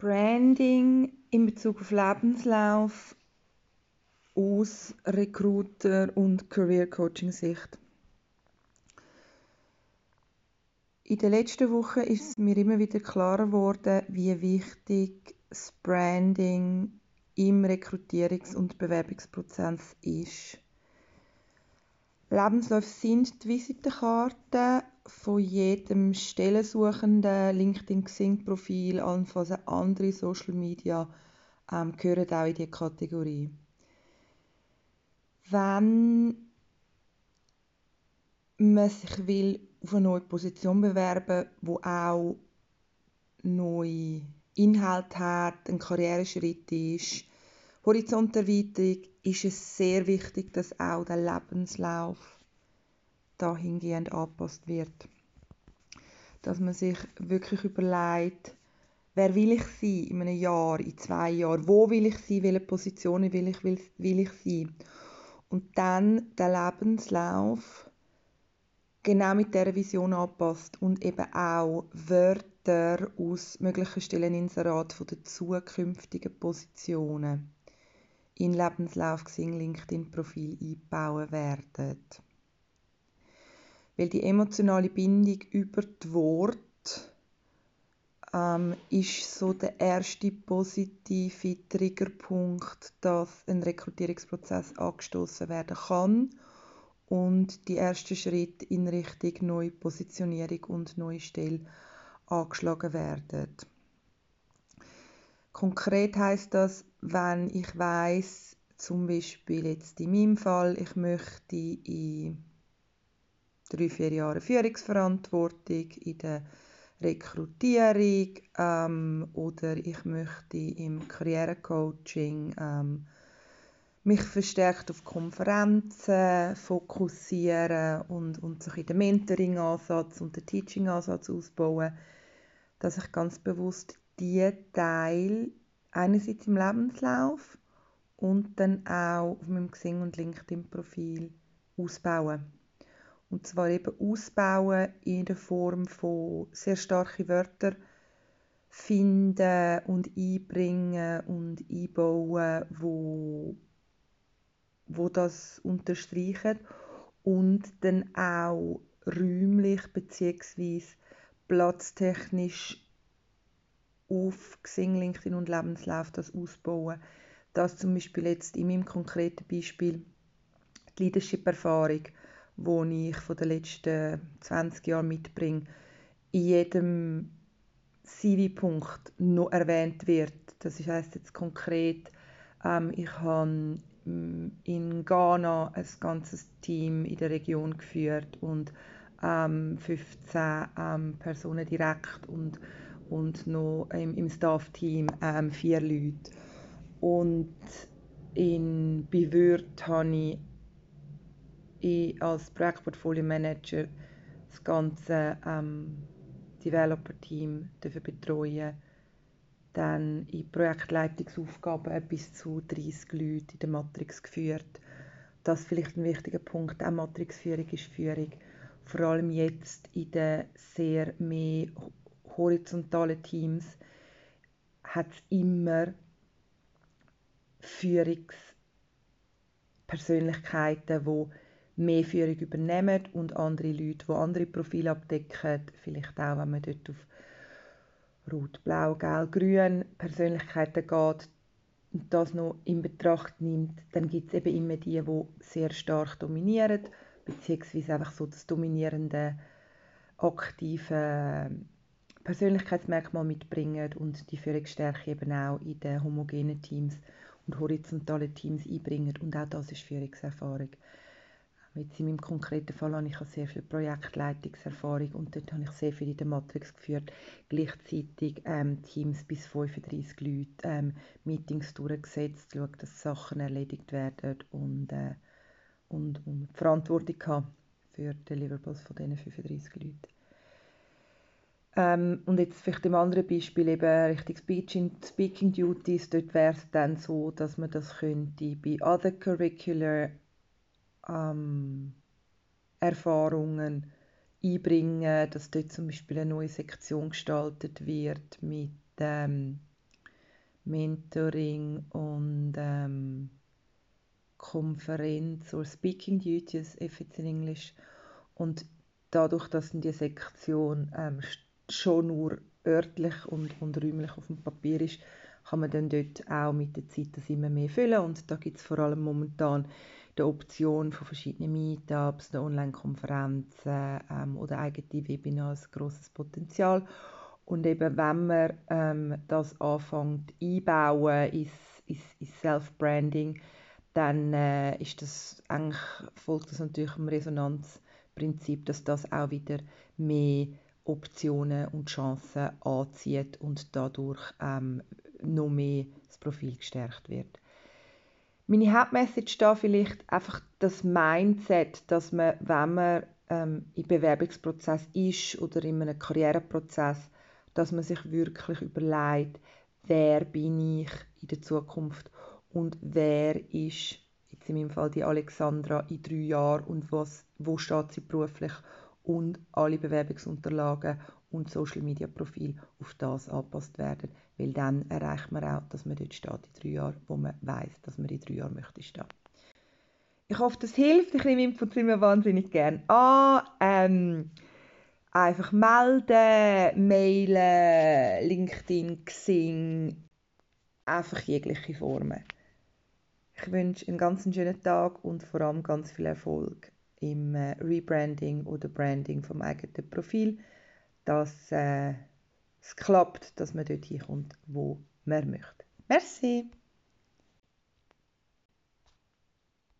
Branding in Bezug auf Lebenslauf aus Recruiter- und Career-Coaching-Sicht. In den letzten Wochen ist mir immer wieder klarer geworden, wie wichtig das Branding im Rekrutierungs- und Bewerbungsprozess ist. Lebensläufe sind die Visitenkarte von jedem Stellensuchenden, LinkedIn-Xing-Profil, allenfalls andere Social Media ähm, gehören auch in diese Kategorie. Wenn man sich will auf eine neue Position bewerben, wo auch neue Inhalt hat, ein Karriereschritt ist, Horizonterweiterung, ist es sehr wichtig, dass auch der Lebenslauf dahingehend angepasst wird. Dass man sich wirklich überlegt, wer will ich sein in einem Jahr, in zwei Jahren, wo will ich sein, welche Positionen will ich, will, will ich sein. Und dann den Lebenslauf genau mit dieser Vision anpasst und eben auch Wörter aus möglichen Stelleninserat von den zukünftigen Positionen in Lebenslauf Xing LinkedIn Profil einbauen werden. Weil die emotionale Bindung über die Worte ähm, ist so der erste positive Triggerpunkt, dass ein Rekrutierungsprozess angestoßen werden kann und die ersten Schritte in Richtung neue Positionierung und neue Stelle angeschlagen werden. Konkret heißt das, wenn ich weiß, zum Beispiel jetzt in meinem Fall, ich möchte in drei, vier Jahren Führungsverantwortung in der Rekrutierung ähm, oder ich möchte im Karrierecoaching ähm, mich verstärkt auf Konferenzen fokussieren und, und sich in den Mentoring-Ansatz und den Teaching-Ansatz ausbauen, dass ich ganz bewusst die Teil einerseits im Lebenslauf und dann auch auf meinem Xing- und LinkedIn-Profil ausbauen. Und zwar eben ausbauen in der Form von sehr starken Wörtern finden und einbringen und einbauen, wo, wo das unterstreichen und dann auch räumlich bzw. platztechnisch auf Xing, LinkedIn und Lebenslauf das ausbauen. Das zum Beispiel jetzt in meinem konkreten Beispiel die Leadership-Erfahrung, die ich von den letzten 20 Jahren mitbringe, in jedem CV-Punkt noch erwähnt wird. Das heißt jetzt konkret, ähm, ich habe mm, in Ghana ein ganzes Team in der Region geführt und ähm, 15 ähm, Personen direkt und und noch im, im Staff-Team ähm, vier Leute. Und in Bewirт habe ich, als Projektportfolio-Manager das ganze ähm, Developer-Team betreuen dann in Projektleitungsaufgaben bis zu 30 Leute in der Matrix geführt. Das ist vielleicht ein wichtiger Punkt. Auch Matrixführung ist Führung. Vor allem jetzt in den sehr mehr horizontalen Teams hat es immer Führungspersönlichkeiten, die mehr Führung übernehmen und andere Leute, die andere Profile abdecken, vielleicht auch, wenn man dort auf Rot, Blau, Gelb, Grün Persönlichkeiten geht und das noch in Betracht nimmt, dann gibt es eben immer die, die sehr stark dominieren, beziehungsweise einfach so das dominierende aktive Persönlichkeitsmerkmale mitbringen und die Führungsstärke eben auch in den homogenen Teams und horizontalen Teams einbringen. Und auch das ist Führungserfahrung. Jetzt in meinem konkreten Fall habe ich sehr viel Projektleitungserfahrung und dort habe ich sehr viel in der Matrix geführt. Gleichzeitig ähm, Teams bis 35 Leute, ähm, Meetings durchgesetzt, schaut, dass Sachen erledigt werden und, äh, und, und Verantwortung für die Deliverables von diesen 35 Leuten. Ähm, und jetzt vielleicht im anderen Beispiel eben Richtung Speaking, Speaking Duties, dort wäre es dann so, dass man das könnte bei Other Curricular ähm, Erfahrungen einbringen, dass dort zum Beispiel eine neue Sektion gestaltet wird mit ähm, Mentoring und ähm, Konferenz oder Speaking Duties, if it's in English. Und dadurch, dass in die Sektion ähm, schon nur örtlich und, und räumlich auf dem Papier ist, kann man dann dort auch mit der Zeit das immer mehr füllen. Und da gibt es vor allem momentan die Option von verschiedenen Meetups, Online-Konferenzen ähm, oder eigene Webinars, großes Potenzial. Und eben, wenn man ähm, das anfängt einbauen ins, ins, Self-Branding, dann äh, ist das eigentlich, folgt das natürlich dem Resonanzprinzip, dass das auch wieder mehr Optionen und Chancen anzieht und dadurch ähm, noch mehr das Profil gestärkt wird. Meine Hauptmessage da vielleicht einfach das Mindset, dass man, wenn man ähm, im Bewerbungsprozess ist oder in einem Karriereprozess, dass man sich wirklich überlegt, wer bin ich in der Zukunft und wer ist jetzt in meinem Fall die Alexandra in drei Jahren und was, wo steht sie beruflich und alle Bewerbungsunterlagen und Social Media Profil auf das angepasst werden, weil dann erreicht man auch, dass man dort steht in drei Jahren, wo man weiß, dass man in drei Jahren möchte stehen. Ich hoffe, das hilft. Ich nehme von immer wahnsinnig gerne an. Ähm, einfach melden, mailen, LinkedIn, Xing, einfach jegliche Formen. Ich wünsche einen ganz schönen Tag und vor allem ganz viel Erfolg im äh, Rebranding oder Branding vom eigenen Profil, dass äh, es klappt, dass man dort hinkommt, wo man möchte. Merci!